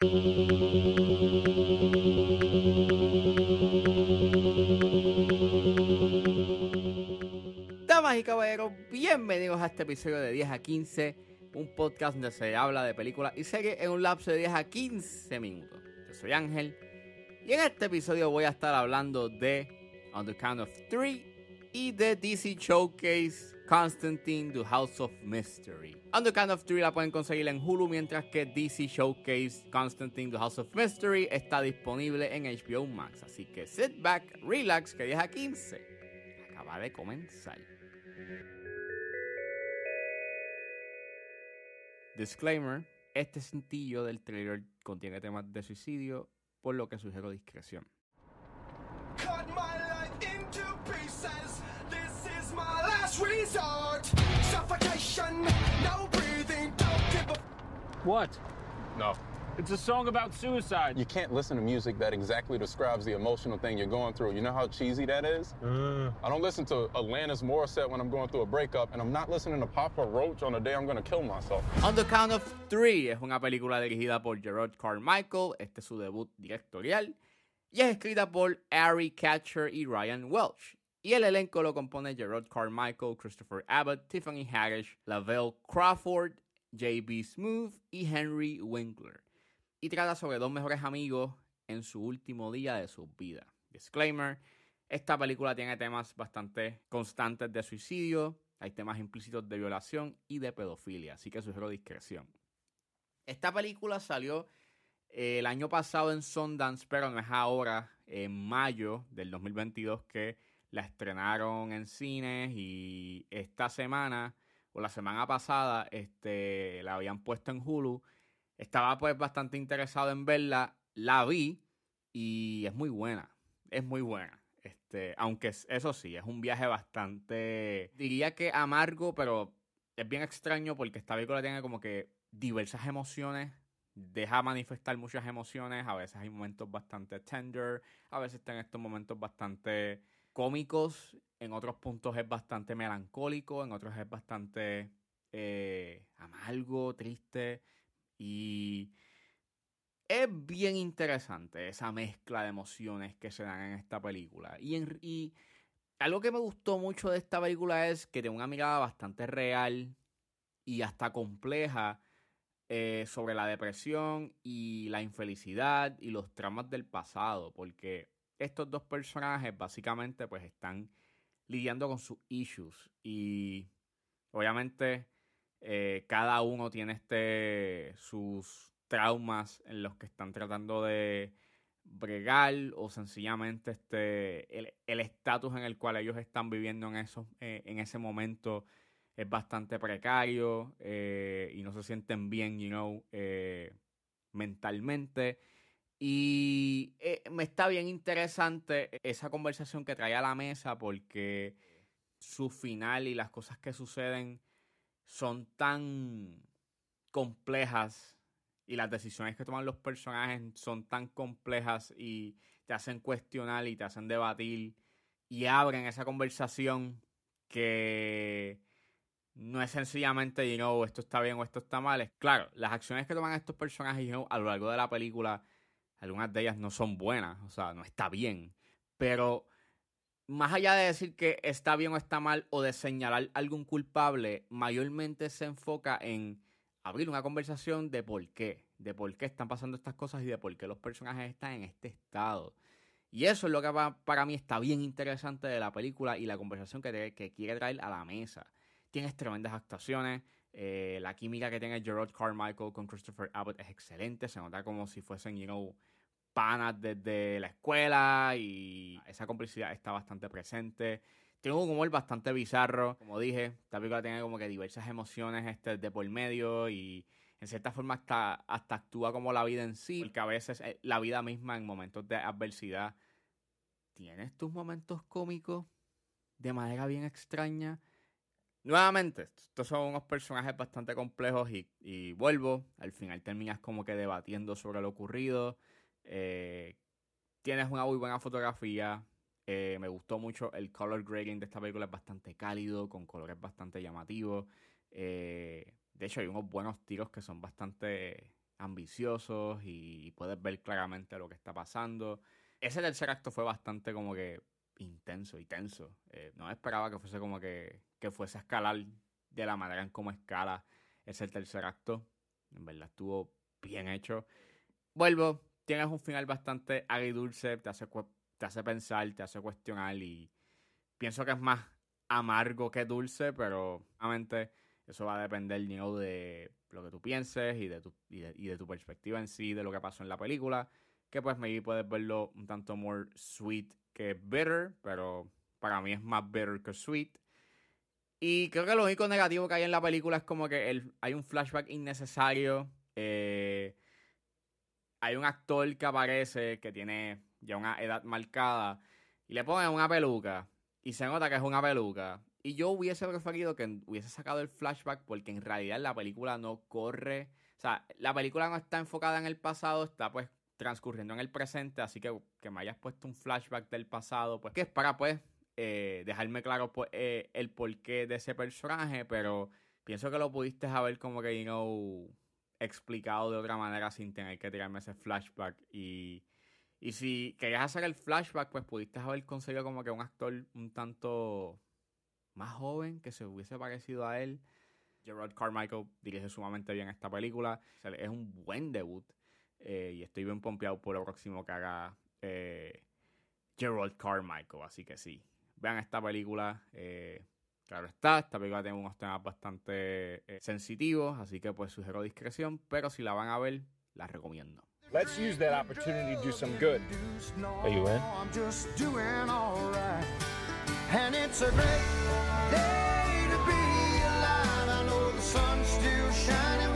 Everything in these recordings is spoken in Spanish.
Damas y caballeros, bienvenidos a este episodio de 10 a 15, un podcast donde se habla de películas y series en un lapso de 10 a 15 minutos. Yo soy Ángel y en este episodio voy a estar hablando de On Count of Three y de DC Showcase Constantine The House of Mystery. The Count of Three la pueden conseguir en Hulu, mientras que DC Showcase Constantine The House of Mystery está disponible en HBO Max. Así que sit back, relax, que 10 a 15 acaba de comenzar. Disclaimer, este cintillo del trailer contiene temas de suicidio, por lo que sugiero discreción. Cut my life into resort. Suffocation, no breathing, don't give a What? No. It's a song about suicide. You can't listen to music that exactly describes the emotional thing you're going through. You know how cheesy that is? Mm. I don't listen to Alanis Morissette when I'm going through a breakup, and I'm not listening to Papa Roach on the day I'm going to kill myself. On the Count of Three es una película dirigida por Gerard Carmichael, este es su debut directorial, y es escrita por Ari Catcher y Ryan Welch. Y el elenco lo compone Gerard Carmichael, Christopher Abbott, Tiffany Haddish, Lavelle Crawford, J.B. Smooth y Henry Winkler. Y trata sobre dos mejores amigos en su último día de su vida. Disclaimer, esta película tiene temas bastante constantes de suicidio, hay temas implícitos de violación y de pedofilia, así que sugiero discreción. Esta película salió eh, el año pasado en Sundance, pero no es ahora, en mayo del 2022, que la estrenaron en cines y esta semana o la semana pasada este, la habían puesto en Hulu. Estaba pues bastante interesado en verla, la vi y es muy buena, es muy buena. Este, aunque es- eso sí, es un viaje bastante, diría que amargo, pero es bien extraño porque esta película tiene como que diversas emociones, deja manifestar muchas emociones, a veces hay momentos bastante tender, a veces tiene estos momentos bastante cómicos, en otros puntos es bastante melancólico, en otros es bastante eh, amargo, triste y es bien interesante esa mezcla de emociones que se dan en esta película. Y, en- y algo que me gustó mucho de esta película es que tiene una mirada bastante real y hasta compleja eh, sobre la depresión y la infelicidad y los traumas del pasado, porque estos dos personajes básicamente pues están lidiando con sus issues y obviamente eh, cada uno tiene este sus traumas en los que están tratando de bregar o sencillamente este el estatus en el cual ellos están viviendo en eh, en ese momento es bastante precario eh, y no se sienten bien, you know, mentalmente. Y eh, me está bien interesante esa conversación que trae a la mesa porque su final y las cosas que suceden son tan complejas y las decisiones que toman los personajes son tan complejas y te hacen cuestionar y te hacen debatir y abren esa conversación que no es sencillamente, you know, esto está bien o esto está mal. Es claro, las acciones que toman estos personajes a lo largo de la película, algunas de ellas no son buenas, o sea, no está bien. Pero más allá de decir que está bien o está mal o de señalar algún culpable, mayormente se enfoca en abrir una conversación de por qué, de por qué están pasando estas cosas y de por qué los personajes están en este estado. Y eso es lo que pa- para mí está bien interesante de la película y la conversación que, que quiere traer a la mesa. Tienes tremendas actuaciones, eh, la química que tiene Gerard Carmichael con Christopher Abbott es excelente, se nota como si fuesen, you know, panas desde la escuela y esa complicidad está bastante presente. Tiene un humor bastante bizarro, como dije, esta película tiene como que diversas emociones este, de por medio y en cierta forma hasta, hasta actúa como la vida en sí, porque a veces eh, la vida misma en momentos de adversidad tienes tus momentos cómicos de manera bien extraña. Nuevamente, estos son unos personajes bastante complejos y, y vuelvo, al final terminas como que debatiendo sobre lo ocurrido. Eh, tienes una muy buena fotografía. eh, me gustó mucho el color grading de esta película, es bastante cálido, con colores bastante llamativos. Eh, de hecho, hay unos buenos tiros que son bastante ambiciosos y puedes ver claramente lo que está pasando. Ese tercer acto fue bastante como que intenso y tenso. No esperaba que fuese como que, que fuese a escalar de la manera en cómo escala ese tercer acto. En verdad estuvo bien hecho. Vuelvo, tienes un final bastante agridulce, te hace, te hace pensar, te hace cuestionar y pienso que es más amargo que dulce, pero obviamente eso va a depender de lo que tú pienses y de, tu, y de, tu perspectiva en sí de lo que pasó en la película. Que pues maybe puedes verlo un tanto more sweet que bitter, pero para mí es más bitter que sweet. Y creo que lo único negativo que hay en la película es como que el, hay un flashback innecesario. Eh, hay un actor que aparece que tiene ya una edad marcada y le ponen una peluca y se nota que es una peluca. Y yo hubiese preferido que hubiese sacado el flashback porque en realidad la película no corre. O sea, la película no está enfocada en el pasado, está pues transcurriendo en el presente, así que que me hayas puesto un flashback del pasado, pues que es para pues eh, dejarme claro pues, eh, el porqué de ese personaje, pero pienso que lo pudiste haber como que, you know, explicado de otra manera sin tener que tirarme ese flashback y y si querías hacer el flashback, pues pudiste haber conseguido como que un actor un tanto más joven que se hubiese parecido a él. Gerard Carmichael dirige sumamente bien esta película. es un buen debut. Eh, y estoy bien pompeado por lo próximo que haga eh, Gerald Carmichael. Así que sí, vean esta película. Eh, claro está, esta película tiene unos temas bastante sensitivos. Así que pues sugiero discreción. Pero si la van a ver, la recomiendo. Let's use that opportunity to do some good. Are you in? I'm just doing all right. And it's a great day to be alive. I know the sun's still shining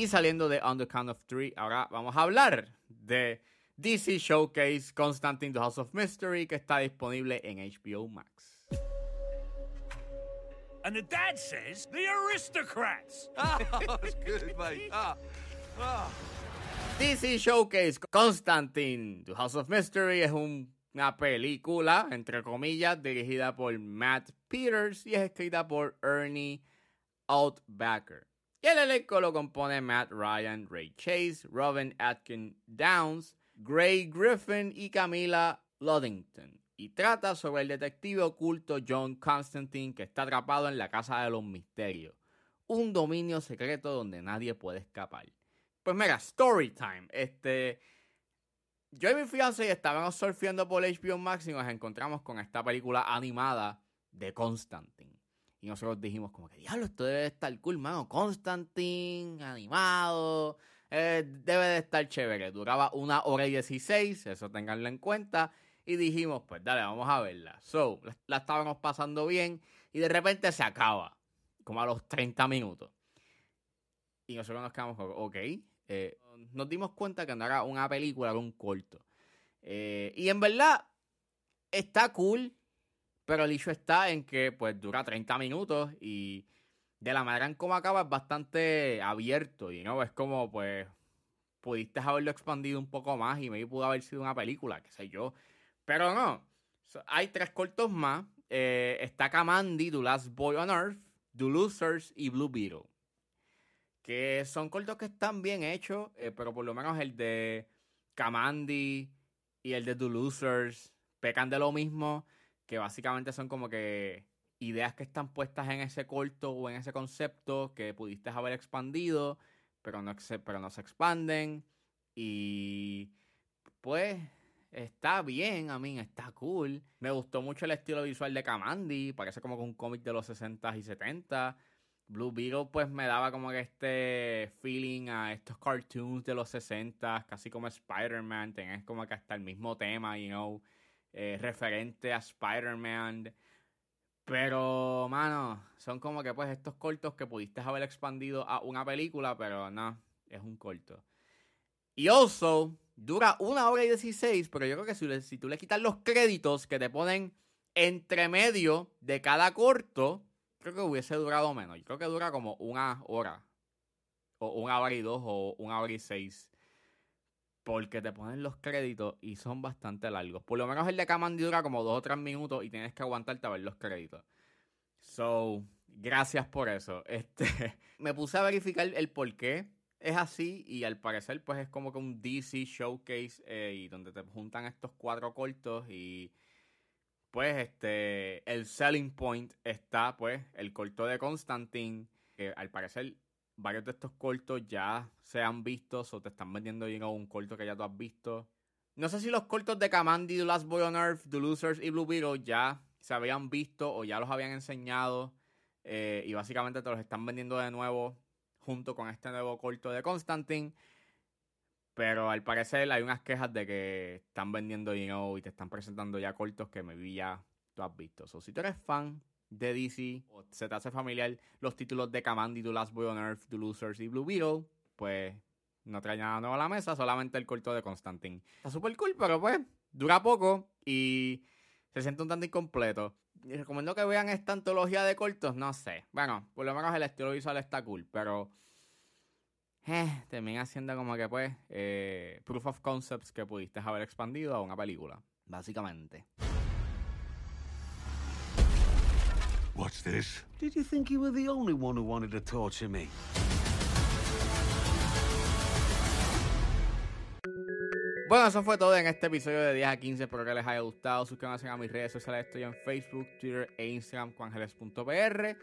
Y saliendo de On the Count of Three, ahora vamos a hablar de DC Showcase Constantine the House of Mystery que está disponible en HBO Max. And the dad says the aristocrats. Oh, that's good, mate. Ah, ah. DC Showcase Constantine the House of Mystery es un- una película, entre comillas, dirigida por Matt Peters y es escrita por Ernie Outbacker. Y el elenco lo compone Matt Ryan, Ray Chase, Robin Atkin Downs, Gray Griffin y Camila Luddington. Y trata sobre el detective oculto John Constantine que está atrapado en la Casa de los Misterios, un dominio secreto donde nadie puede escapar. Pues mira, story time. Este, yo y mi fiancé estábamos surfeando por HBO Max y nos encontramos con esta película animada de Constantine. Y nosotros dijimos como que, diablo, esto debe de estar cool, mano. Constantine, animado. eh, debe de estar chévere. Duraba una hora y dieciséis, eso tenganlo en cuenta. Y dijimos, pues dale, vamos a verla. So, la, estábamos pasando bien y de repente se acaba. Como a los 30 minutos. Y nosotros nos quedamos como, ok. Eh, nos dimos cuenta que no era una película, era un corto. Eh, y en verdad, está cool. Pero el hecho está en que pues dura 30 minutos y de la manera en cómo acaba es bastante abierto y no es como pues pudiste haberlo expandido un poco más y maybe pudo haber sido una película, qué sé yo. Pero no, hay tres cortos más. Eh, está Kamandi, The Last Boy on Earth, The Losers y Blue Beetle. Que son cortos que están bien hechos, eh, pero por lo menos el de Kamandi y el de The Losers pecan de lo mismo que básicamente son como que ideas que están puestas en ese corto o en ese concepto que pudiste haber expandido, pero no, pero no se expanden. Y pues está bien, a mí está cool. Me gustó mucho el estilo visual de Kamandi, parece como que un cómic de los 60 y 70. Blue Beetle pues me daba como que este feeling a estos cartoons de los 60, casi como Spider-Man, tenés como que hasta el mismo tema, you know eh, referente a Spider-Man. Pero, mano, son como que pues estos cortos que pudiste haber expandido a una película, pero no, es un corto. Y also, dura una hora y 16, pero yo creo que si, si tú le quitas los créditos que te ponen entre medio de cada corto, creo que hubiese durado menos. Yo creo que dura como una hora. O una hora y dos o una hora y seis. Porque te ponen los créditos y son bastante largos. Por lo menos el de Kamandi dura como dos o tres minutos y tienes que aguantarte a ver los créditos. So, gracias por eso. Este, me puse a verificar el por qué es así y al parecer pues es como que un DC showcase eh, y donde te juntan estos cuatro cortos y pues este el selling point está pues el corto de Constantine que al parecer varios de estos cortos ya se han visto o te están vendiendo un corto que ya tú has visto no sé si los cortos de Kamandi, The Last Boy on Earth, The Losers y Blue Beetle ya se habían visto o ya los habían enseñado eh, y básicamente te los están vendiendo de nuevo junto con este nuevo corto de Constantine. Pero al parecer hay unas quejas de que están vendiendo you y te están presentando ya cortos que me vi ya tú has visto. So, si tú eres fan de DC o se te hace familiar los títulos de Kamandi, The Last Boy on Earth, The Losers y Blue Beetle, pues no trae nada nuevo a la mesa, solamente el corto de Constantine. Está súper cool, pero pues dura poco y se siente un tanto incompleto. Y recomiendo que vean esta antología de cortos, no sé. Bueno, por lo menos el estilo visual está cool, pero eh, termina siendo como que pues eh, proof of concepts que pudiste haber expandido a una película, básicamente. What's this? Did you think you were the only one who wanted to torture me? Bueno, eso fue todo en este episodio de 10 a 15. Espero que les haya gustado. Suscríbanse a mis redes sociales. Estoy en Facebook, Twitter e Instagram con ángeles.pr.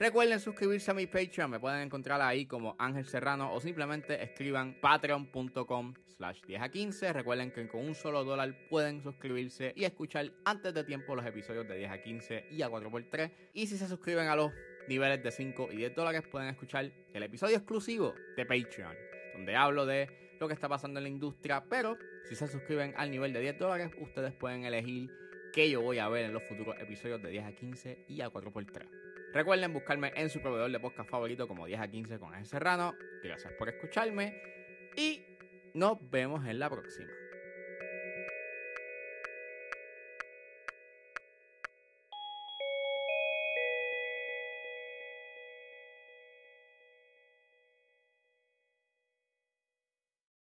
Recuerden suscribirse a mi Patreon. Me pueden encontrar ahí como Ángel Serrano o simplemente escriban patreon.com slash 10 a 15. Recuerden que con un solo dólar pueden suscribirse y escuchar antes de tiempo los episodios de 10 a 15 y a 4x3. Y si se suscriben a los niveles de 5 y 10 dólares pueden escuchar el episodio exclusivo de Patreon, donde hablo de lo que está pasando en la industria, pero si se suscriben al nivel de 10 dólares, ustedes pueden elegir qué yo voy a ver en los futuros episodios de 10 a 15 y a 4x3. Recuerden buscarme en su proveedor de podcast favorito como 10 a 15 con el Serrano. Gracias por escucharme y nos vemos en la próxima.